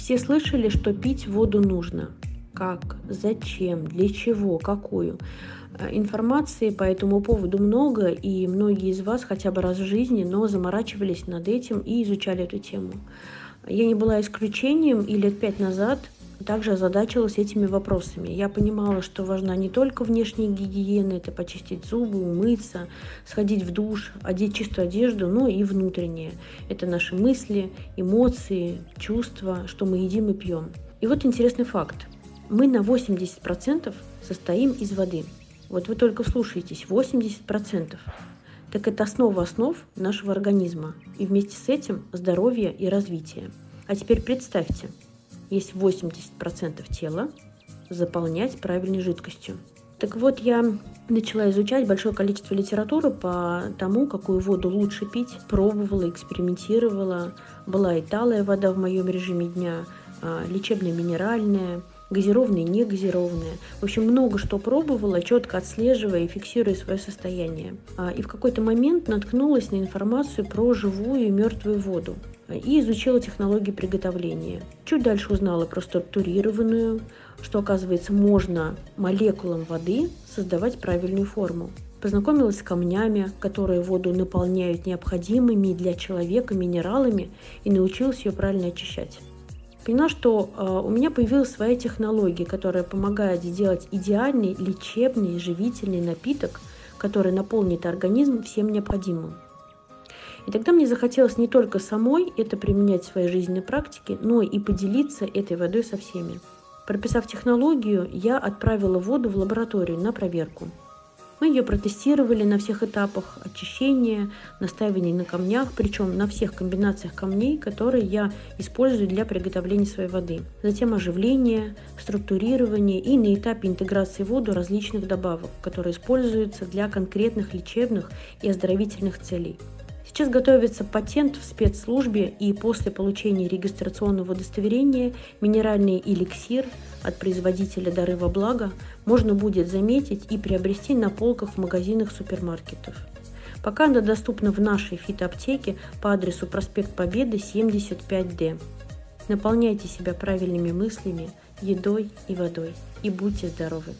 Все слышали, что пить воду нужно. Как, зачем, для чего, какую. Э, информации по этому поводу много, и многие из вас хотя бы раз в жизни, но заморачивались над этим и изучали эту тему. Я не была исключением, и лет пять назад также озадачилась этими вопросами. Я понимала, что важна не только внешняя гигиена, это почистить зубы, умыться, сходить в душ, одеть чистую одежду, но и внутреннее. Это наши мысли, эмоции, чувства, что мы едим и пьем. И вот интересный факт. Мы на 80% состоим из воды. Вот вы только вслушайтесь, 80%. Так это основа основ нашего организма. И вместе с этим здоровье и развитие. А теперь представьте, есть 80% тела заполнять правильной жидкостью. Так вот, я начала изучать большое количество литературы по тому, какую воду лучше пить. Пробовала, экспериментировала. Была и талая вода в моем режиме дня, а, лечебная минеральная, газированные, не газированные. В общем, много что пробовала, четко отслеживая и фиксируя свое состояние. А, и в какой-то момент наткнулась на информацию про живую и мертвую воду и изучила технологии приготовления. Чуть дальше узнала про структурированную, что, оказывается, можно молекулам воды создавать правильную форму. Познакомилась с камнями, которые воду наполняют необходимыми для человека минералами и научилась ее правильно очищать поняла, что э, у меня появилась своя технология, которая помогает сделать идеальный лечебный живительный напиток, который наполнит организм всем необходимым. И тогда мне захотелось не только самой это применять в своей жизненной практике, но и поделиться этой водой со всеми. Прописав технологию, я отправила воду в лабораторию на проверку – мы ее протестировали на всех этапах очищения, настаивания на камнях, причем на всех комбинациях камней, которые я использую для приготовления своей воды. Затем оживление, структурирование и на этапе интеграции в воду различных добавок, которые используются для конкретных лечебных и оздоровительных целей. Сейчас готовится патент в спецслужбе и после получения регистрационного удостоверения минеральный эликсир от производителя «Дары во благо» можно будет заметить и приобрести на полках в магазинах супермаркетов. Пока она доступна в нашей фитоаптеке по адресу проспект Победы 75D. Наполняйте себя правильными мыслями, едой и водой и будьте здоровы!